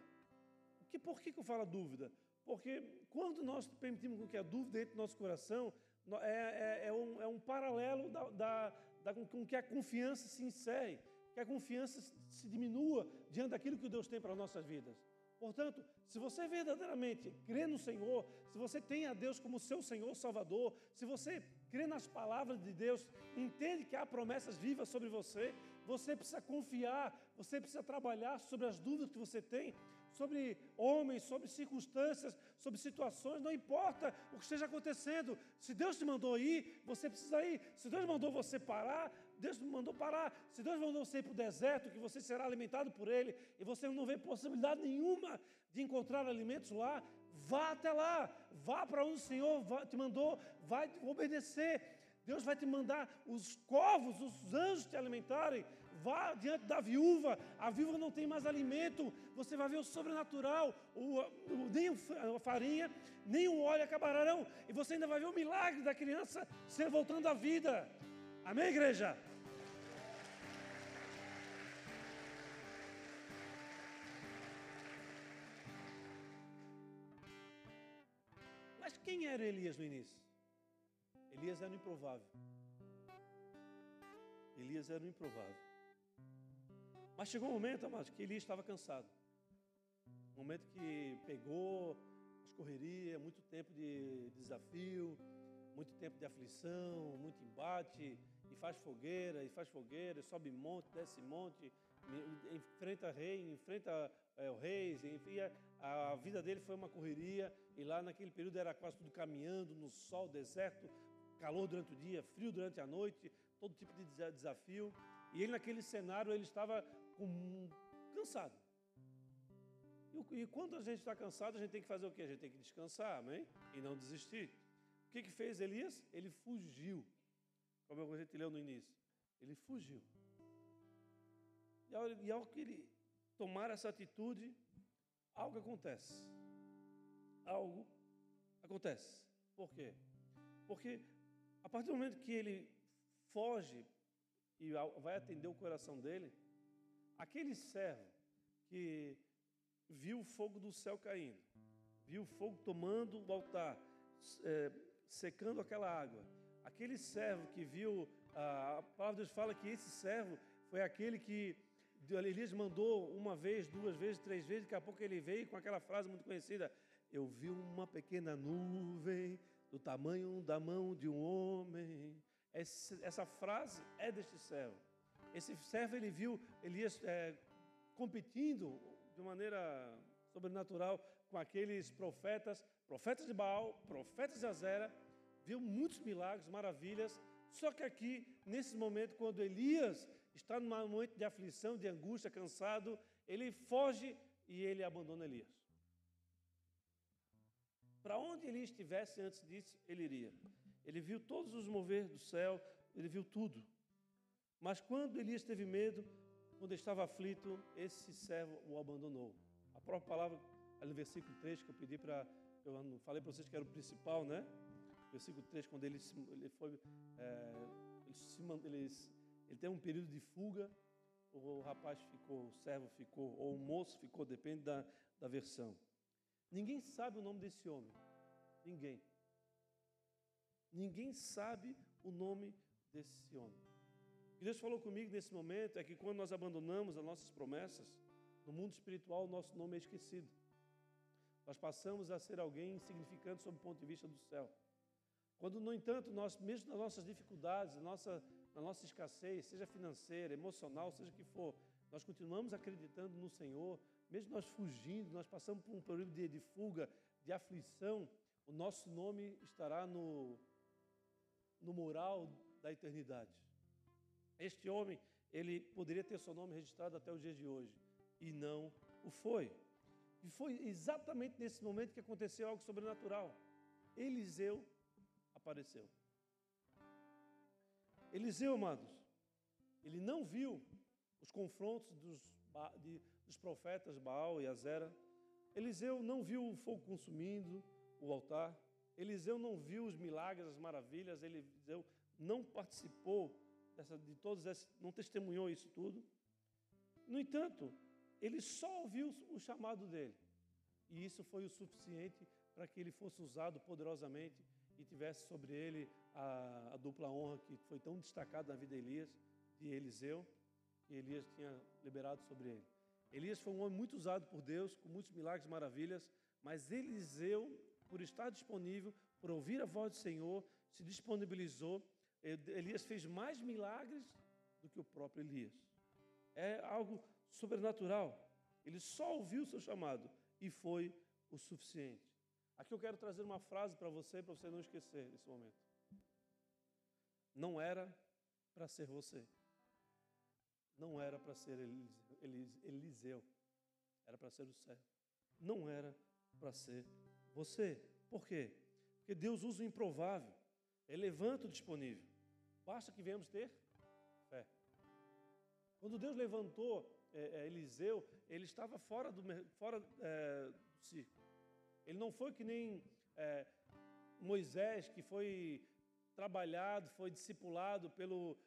Que, por que, que eu falo dúvida? Porque quando nós permitimos que a dúvida entre no nosso coração, é, é, é, um, é um, paralelo da, da, da, com que a confiança se encerre, que a confiança se diminua diante daquilo que Deus tem para as nossas vidas. Portanto, se você verdadeiramente crê no Senhor, se você tem a Deus como seu Senhor Salvador, se você crê nas palavras de Deus, entende que há promessas vivas sobre você, Você precisa confiar, você precisa trabalhar sobre as dúvidas que você tem, sobre homens, sobre circunstâncias, sobre situações, não importa o que esteja acontecendo. Se Deus te mandou ir, você precisa ir. Se Deus mandou você parar, Deus mandou parar. Se Deus mandou você ir para o deserto, que você será alimentado por Ele, e você não vê possibilidade nenhuma de encontrar alimentos lá, vá até lá, vá para onde o Senhor te mandou, vai obedecer. Deus vai te mandar os corvos, os anjos te alimentarem. Vá diante da viúva, a viúva não tem mais alimento. Você vai ver o sobrenatural, o, o, nem a farinha, nem o óleo acabarão. E você ainda vai ver o milagre da criança ser voltando à vida. Amém, igreja? Mas quem era Elias no início? Elias era improvável. Elias era improvável. Mas chegou um momento, amados, que Elias estava cansado. Um momento que pegou as correrias, muito tempo de desafio, muito tempo de aflição, muito embate, e faz fogueira, e faz fogueira, sobe monte, desce monte, enfrenta rei, enfrenta é, o reis, enfim, a, a vida dele foi uma correria, e lá naquele período era quase tudo caminhando no sol, deserto, calor durante o dia, frio durante a noite, todo tipo de desafio. E ele naquele cenário ele estava com, cansado. E, quando a gente está cansado, a gente tem que fazer o quê? A gente tem que descansar, amém? E não desistir. O que, que fez Elias? Ele fugiu. Como a gente leu no início. Ele fugiu. E ao, e ao que ele tomar essa atitude, algo acontece. Algo acontece. Por quê? Porque a partir do momento que ele foge e vai atender o coração dele, aquele servo que viu o fogo do céu caindo, viu o fogo tomando o altar, é, secando aquela água, aquele servo que viu, a, a palavra de Deus fala que esse servo foi aquele que Elias mandou uma vez, duas vezes, três vezes, daqui a pouco ele veio com aquela frase muito conhecida: Eu vi uma pequena nuvem do tamanho da mão de um homem. essa frase é deste servo. Esse servo ele viu Elias é, competindo de maneira sobrenatural com aqueles profetas, profetas de Baal, profetas de Azera, viu muitos milagres, maravilhas. Só que aqui, nesse momento, quando Elias está num momento de aflição, de angústia, cansado, ele foge e ele abandona Elias. Para onde ele estivesse antes disso, ele iria. Ele viu todos os mover do céu, ele viu tudo. Mas quando Elias teve medo, quando estava aflito, esse servo o abandonou. A própria palavra, ali no versículo 3, que eu pedi para. Eu falei para vocês que era o principal, né? Versículo 3, quando ele, se, ele foi. É, ele, se, ele, ele tem um período de fuga, o rapaz ficou, o servo ficou, ou o moço ficou, depende da, da versão. Ninguém sabe o nome desse homem. Ninguém. Ninguém sabe o nome desse homem. O que Deus falou comigo nesse momento é que quando nós abandonamos as nossas promessas, no mundo espiritual o nosso nome é esquecido. Nós passamos a ser alguém insignificante sob o ponto de vista do céu. Quando, no entanto, nós, mesmo nas nossas dificuldades, na nossa, na nossa escassez, seja financeira, emocional, seja o que for, nós continuamos acreditando no Senhor, mesmo nós fugindo, nós passamos por um período de, de fuga, de aflição, o nosso nome estará no, no mural da eternidade. Este homem, ele poderia ter seu nome registrado até os dias de hoje, e não o foi. E foi exatamente nesse momento que aconteceu algo sobrenatural. Eliseu apareceu. Eliseu, amados, ele não viu os confrontos dos, de, dos profetas Baal e Azera. Eliseu não viu o fogo consumindo o altar. Eliseu não viu os milagres, as maravilhas. Eliseu não participou dessa, de todos esses, não testemunhou isso tudo. No entanto, ele só ouviu o chamado dele. E isso foi o suficiente para que ele fosse usado poderosamente e tivesse sobre ele a, a dupla honra que foi tão destacada na vida de Elias, de Eliseu, que Elias tinha liberado sobre ele. Elias foi um homem muito usado por Deus, com muitos milagres e maravilhas, mas Eliseu, por estar disponível, por ouvir a voz do Senhor, se disponibilizou. Elias fez mais milagres do que o próprio Elias. É algo sobrenatural. Ele só ouviu o seu chamado e foi o suficiente. Aqui eu quero trazer uma frase para você, para você não esquecer nesse momento. Não era para ser você. Não era para ser Eliseu. Era para ser o céu. Não era para ser você. Por quê? Porque Deus usa o improvável. Ele levanta o disponível. Basta que venhamos ter fé. Quando Deus levantou é, é, Eliseu, ele estava fora do, fora, é, do ciclo. Ele não foi que nem é, Moisés, que foi trabalhado, foi discipulado pelo,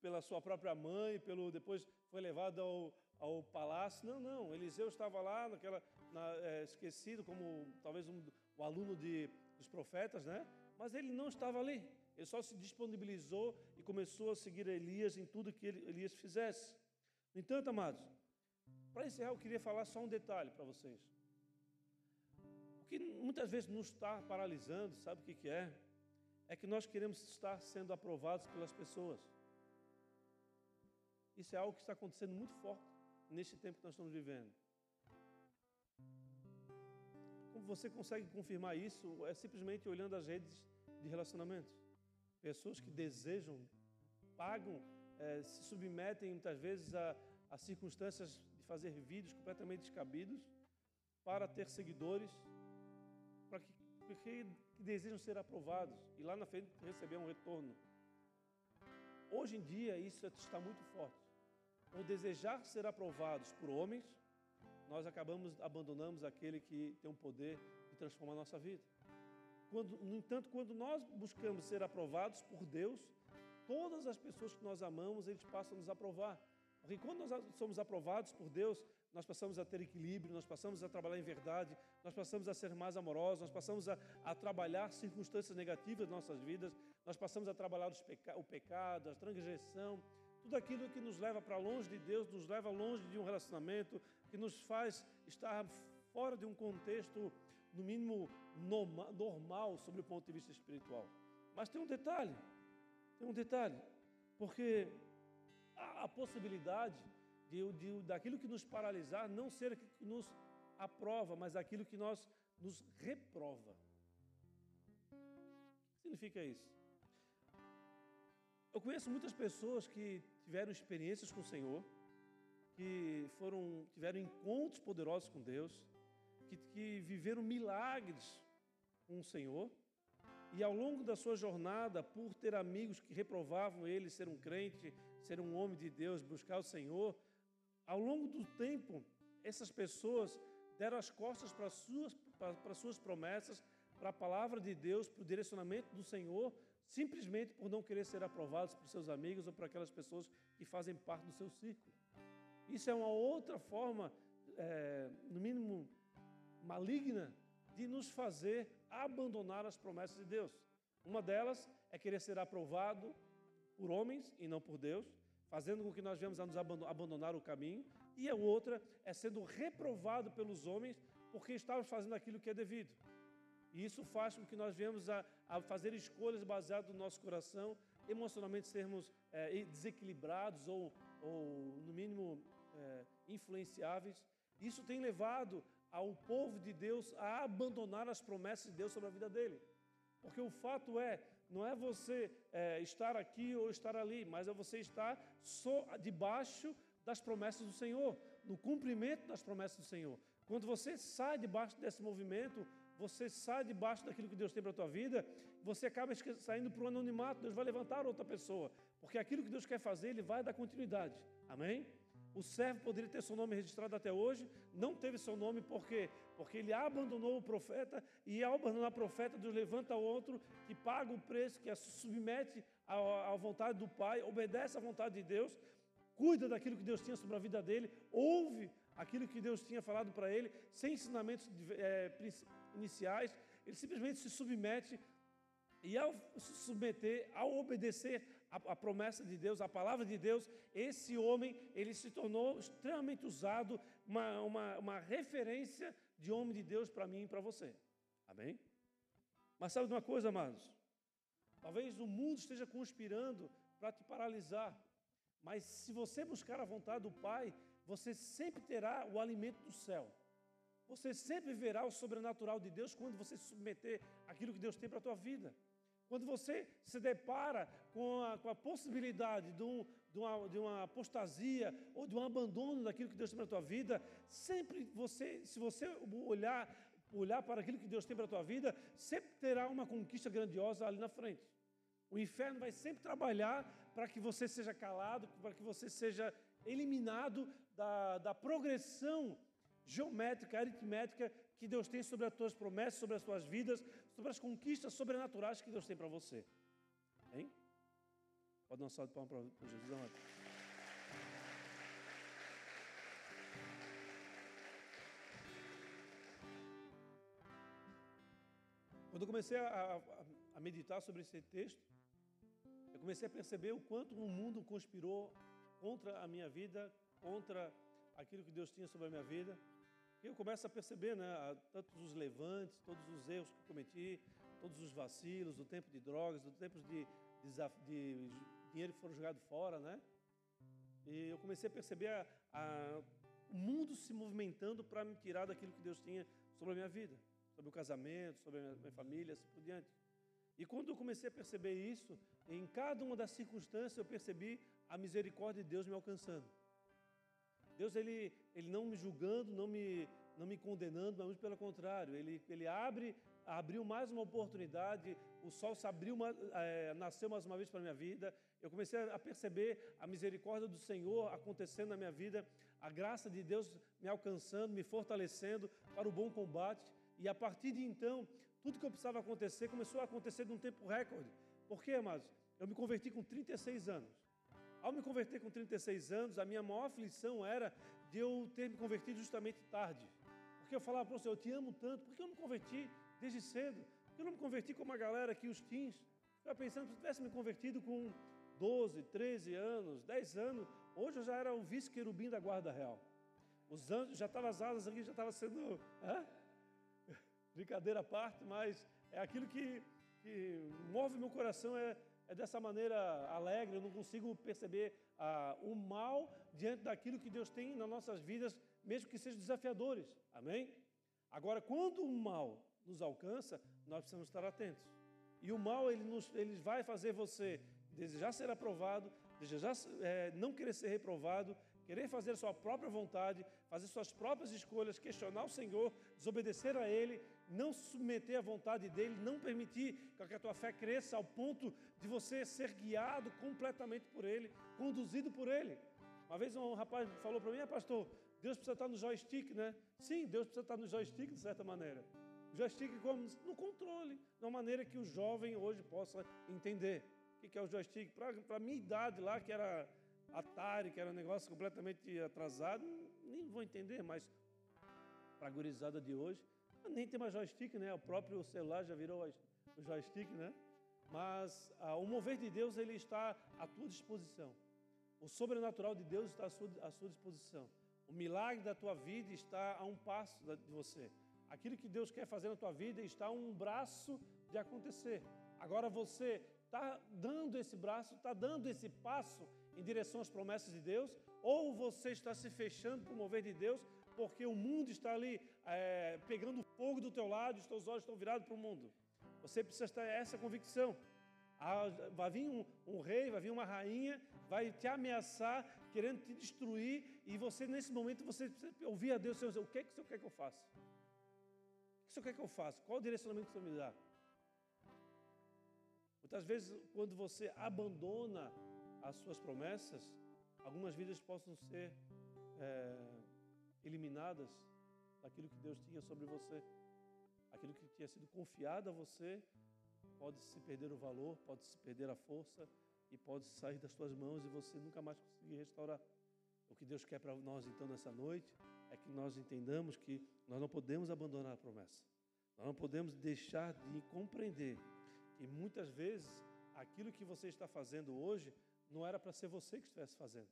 pela sua própria mãe, pelo depois foi levado ao, ao palácio. Não, não. Eliseu estava lá, naquela, na, é, esquecido como talvez um, o aluno de, dos profetas, né? Mas ele não estava ali. Ele só se disponibilizou e começou a seguir Elias em tudo que Elias fizesse. No entanto, amados, para encerrar, eu queria falar só um detalhe para vocês. O que muitas vezes nos está paralisando, sabe o que, que é? É que nós queremos estar sendo aprovados pelas pessoas. Isso é algo que está acontecendo muito forte neste tempo que nós estamos vivendo. Como você consegue confirmar isso? É simplesmente olhando as redes de relacionamento. Pessoas que desejam, pagam, é, se submetem muitas vezes a, a circunstâncias de fazer vídeos completamente descabidos para ter seguidores, para que, porque desejam ser aprovados e lá na frente receber um retorno. Hoje em dia isso está muito forte. Por desejar ser aprovados por homens, nós acabamos abandonamos aquele que tem o poder de transformar a nossa vida. Quando, no entanto, quando nós buscamos ser aprovados por Deus, todas as pessoas que nós amamos, eles passam a nos aprovar. Porque quando nós somos aprovados por Deus, nós passamos a ter equilíbrio, nós passamos a trabalhar em verdade, nós passamos a ser mais amorosos, nós passamos a, a trabalhar circunstâncias negativas das nossas vidas, nós passamos a trabalhar peca, o pecado, a transgressão, tudo aquilo que nos leva para longe de Deus, nos leva longe de um relacionamento, que nos faz estar fora de um contexto, no mínimo, normal, sobre o ponto de vista espiritual. Mas tem um detalhe, tem um detalhe, porque há a possibilidade de, de, daquilo que nos paralisar não ser aquilo que nos aprova, mas aquilo que nós nos reprova. O que significa isso? Eu conheço muitas pessoas que tiveram experiências com o Senhor, que foram tiveram encontros poderosos com Deus, que, que viveram milagres com o Senhor, e ao longo da sua jornada, por ter amigos que reprovavam ele ser um crente, ser um homem de Deus, buscar o Senhor, ao longo do tempo, essas pessoas deram as costas para suas, para, para suas promessas, para a palavra de Deus, para o direcionamento do Senhor, simplesmente por não querer ser aprovados por seus amigos ou por aquelas pessoas que fazem parte do seu círculo. Isso é uma outra forma, é, no mínimo maligna, de nos fazer abandonar as promessas de Deus. Uma delas é querer ser aprovado por homens e não por Deus, fazendo com que nós venhamos a nos abandonar o caminho. E a outra é sendo reprovado pelos homens porque estamos fazendo aquilo que é devido. E isso faz com que nós venhamos a, a fazer escolhas baseadas no nosso coração, emocionalmente sermos é, desequilibrados ou, ou, no mínimo, é, influenciáveis. Isso tem levado ao povo de Deus a abandonar as promessas de Deus sobre a vida dele. Porque o fato é, não é você é, estar aqui ou estar ali, mas é você estar só debaixo das promessas do Senhor, no cumprimento das promessas do Senhor. Quando você sai debaixo desse movimento, você sai debaixo daquilo que Deus tem para a tua vida, você acaba saindo para o anonimato, Deus vai levantar outra pessoa, porque aquilo que Deus quer fazer, Ele vai dar continuidade. Amém? O servo poderia ter seu nome registrado até hoje, não teve seu nome por quê? Porque ele abandonou o profeta e ao abandonar o profeta, Deus levanta outro que paga o preço, que se submete à, à vontade do Pai, obedece à vontade de Deus, cuida daquilo que Deus tinha sobre a vida dele, ouve aquilo que Deus tinha falado para ele, sem ensinamentos é, iniciais, ele simplesmente se submete e ao se submeter, ao obedecer a, a, promessa de Deus, a palavra de Deus, esse homem, ele se tornou extremamente usado, uma, uma, uma referência de homem de Deus para mim e para você. Amém? Mas sabe de uma coisa, amados? Talvez o mundo esteja conspirando para te paralisar. Mas se você buscar a vontade do Pai, você sempre terá o alimento do céu. Você sempre verá o sobrenatural de Deus quando você se submeter àquilo que Deus tem para a tua vida. Quando você se depara com a, com a possibilidade de, um, de, uma, de, uma, apostasia ou de um abandono daquilo que Deus tem para a tua vida, sempre você, se você olhar, olhar para aquilo que Deus tem para a tua vida, sempre terá uma conquista grandiosa ali na frente. O inferno vai sempre trabalhar para que você seja calado, para que você seja eliminado da, da progressão geométrica, aritmética que Deus tem sobre as tuas promessas, sobre as tuas vidas, sobre as conquistas sobrenaturais que Deus tem para você. Hein? Pode dar um salve de palma para Jesus, amado. Quando eu comecei a, a, a, meditar sobre esse texto, eu comecei a perceber o quanto o mundo conspirou contra a minha vida, contra aquilo que Deus tinha sobre a minha vida. Eu começo a perceber, né, tantos os levantes, todos os erros que cometi, todos os vacilos, do tempo de drogas, do tempo de, de, de dinheiro que foram jogados fora, né? E eu comecei a perceber a, a, o mundo se movimentando para me tirar daquilo que Deus tinha sobre a minha vida, sobre o casamento, sobre a minha, minha família, assim por diante. E quando eu comecei a perceber isso, em cada uma das circunstâncias eu percebi a misericórdia de Deus me alcançando. Deus ele, ele não me julgando, não me, não me condenando, mas pelo contrário, ele, ele abre, abriu mais uma oportunidade, o sol se abriu, uma, é, nasceu mais uma vez para a minha vida. Eu comecei a perceber a misericórdia do Senhor acontecendo na minha vida, a graça de Deus me alcançando, me fortalecendo para o bom combate. E a partir de então, tudo que eu precisava acontecer começou a acontecer num tempo recorde. Por quê, amados? Eu me converti com 36 anos. Ao me converter com 36 anos, a minha maior aflição era de eu ter me convertido justamente tarde. Porque eu falava Senhor, eu te amo tanto, por que eu não me converti desde cedo? Por que eu não me converti como a galera aqui, os teens? Eu pensando, se eu tivesse me convertido com 12, 13 anos, 10 anos, hoje eu já era o vice-querubim da guarda real. Os anjos, já estavam as asas aqui, já estava sendo... Hã? Brincadeira à parte, mas é aquilo que, que move meu coração, é é dessa maneira alegre, eu não consigo perceber ah, o mal diante daquilo que Deus tem nas nossas vidas, mesmo que sejam desafiadores. Amém? Agora, quando o mal nos alcança, nós precisamos estar atentos. E o mal, ele, nos, ele vai fazer você desejar ser aprovado, desejar é, não querer ser reprovado, querer fazer sua própria vontade, fazer suas próprias escolhas, questionar o Senhor, desobedecer a Ele, não submeter à vontade dele, não permitir que a tua fé cresça ao ponto de você ser guiado completamente por ele, conduzido por ele. Uma vez um rapaz falou para mim, ah, pastor, Deus precisa estar no joystick, né? Sim, Deus precisa estar no joystick de certa maneira. O joystick como no controle, de uma maneira que o jovem hoje possa entender. O que é o joystick? Para a minha idade lá, que era Atari, que era um negócio completamente atrasado, nem vou entender, mas para a gurizada de hoje, nem tem mais joystick, né? O próprio celular já virou o joystick, né? Mas ah, o mover de Deus ele está à tua disposição. O sobrenatural de Deus está à sua, à sua disposição. O milagre da tua vida está a um passo de você. Aquilo que Deus quer fazer na tua vida está a um braço de acontecer. Agora você está dando esse braço, está dando esse passo em direção às promessas de Deus, ou você está se fechando para o mover de Deus, porque o mundo está ali é, pegando fogo do teu lado, os teus olhos estão virados para o mundo. Você precisa ter essa convicção. Ah, vai vir um, um, rei, vai vir uma rainha, vai te ameaçar, querendo te destruir, e você, nesse momento, você precisa ouvir a Deus, Senhor, o que é que o Senhor quer que eu faça? O que o Senhor quer que eu faça? Qual o direcionamento que o Senhor me dá? Muitas vezes, quando você abandona as suas promessas, algumas vidas possam ser é, eliminadas daquilo que Deus tinha sobre você. Aquilo que tinha sido confiado a você pode se perder o valor, pode se perder a força e pode sair das suas mãos e você nunca mais conseguir restaurar. O que Deus quer para nós então nessa noite é que nós entendamos que nós não podemos abandonar a promessa. Nós não podemos deixar de compreender que muitas vezes aquilo que você está fazendo hoje não era para ser você que estivesse fazendo.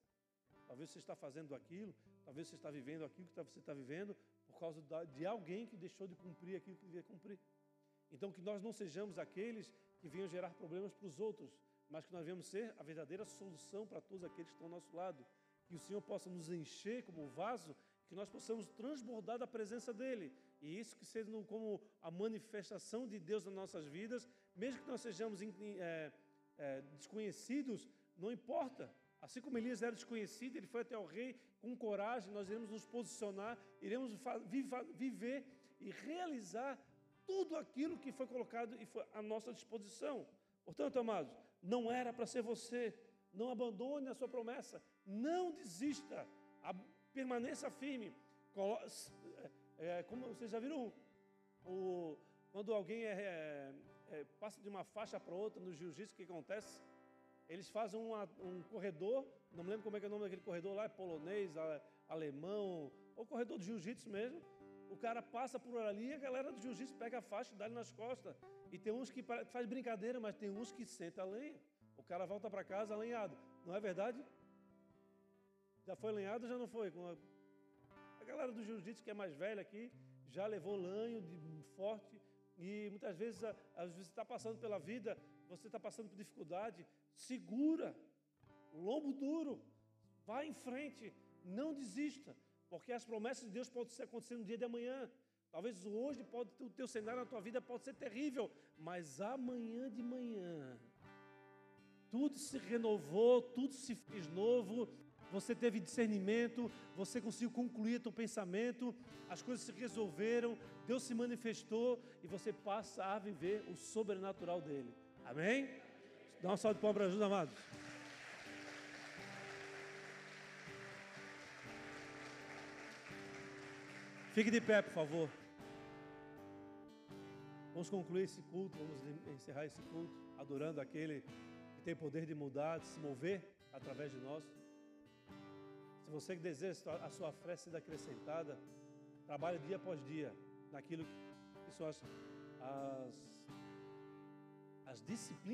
Talvez você está fazendo aquilo, talvez você está vivendo aquilo que você está vivendo por causa de alguém que deixou de cumprir aquilo que devia cumprir. Então, que nós não sejamos aqueles que venham gerar problemas para os outros, mas que nós devemos ser a verdadeira solução para todos aqueles que estão ao nosso lado. Que o Senhor possa nos encher como vaso, que nós possamos transbordar da presença dEle. E isso que seja como a manifestação de Deus nas nossas vidas, mesmo que nós sejamos é, é, desconhecidos, não importa. Assim como Elias era desconhecido, ele foi até o rei com coragem, nós iremos nos posicionar, iremos viver e realizar tudo aquilo que foi colocado e foi à nossa disposição. Portanto, amados, não era para ser você. Não abandone a sua promessa. Não desista. Permaneça firme. É, como vocês já viram, quando alguém é, é, é passa de uma faixa para outra no jiu-jitsu, o que acontece? Eles fazem uma, um corredor, não me lembro como é que é o nome daquele corredor lá, é polonês, alemão, ou corredor de jiu-jitsu mesmo. O cara passa por ali e a galera do jiu-jitsu pega a faixa e dá-lhe nas costas. E tem uns que faz brincadeira, mas tem uns que senta a lenha. O cara volta para casa alenhado. Não é verdade? Já foi alenhado ou já não foi? A galera do jiu-jitsu que é mais velha aqui já levou lanho de forte e muitas vezes, às vezes está passando pela vida, você está passando por dificuldade, segura, lombo duro, vá em frente, não desista, porque as promessas de Deus podem acontecer no dia de amanhã. Talvez hoje pode, o teu cenário na tua vida pode ser terrível, mas amanhã de manhã tudo se renovou, tudo se fez novo. Você teve discernimento, você conseguiu concluir teu pensamento, as coisas se resolveram, Deus se manifestou e você passa a viver o sobrenatural dele. Amém? Dá uma salva de palmas para ajuda, amado. Fique de pé, por favor. Vamos concluir esse culto, vamos encerrar esse culto, adorando aquele que tem poder de mudar, de se mover através de nós. Se você deseja a sua fé ser acrescentada, trabalhe dia após dia naquilo que são as, as, as disciplinas.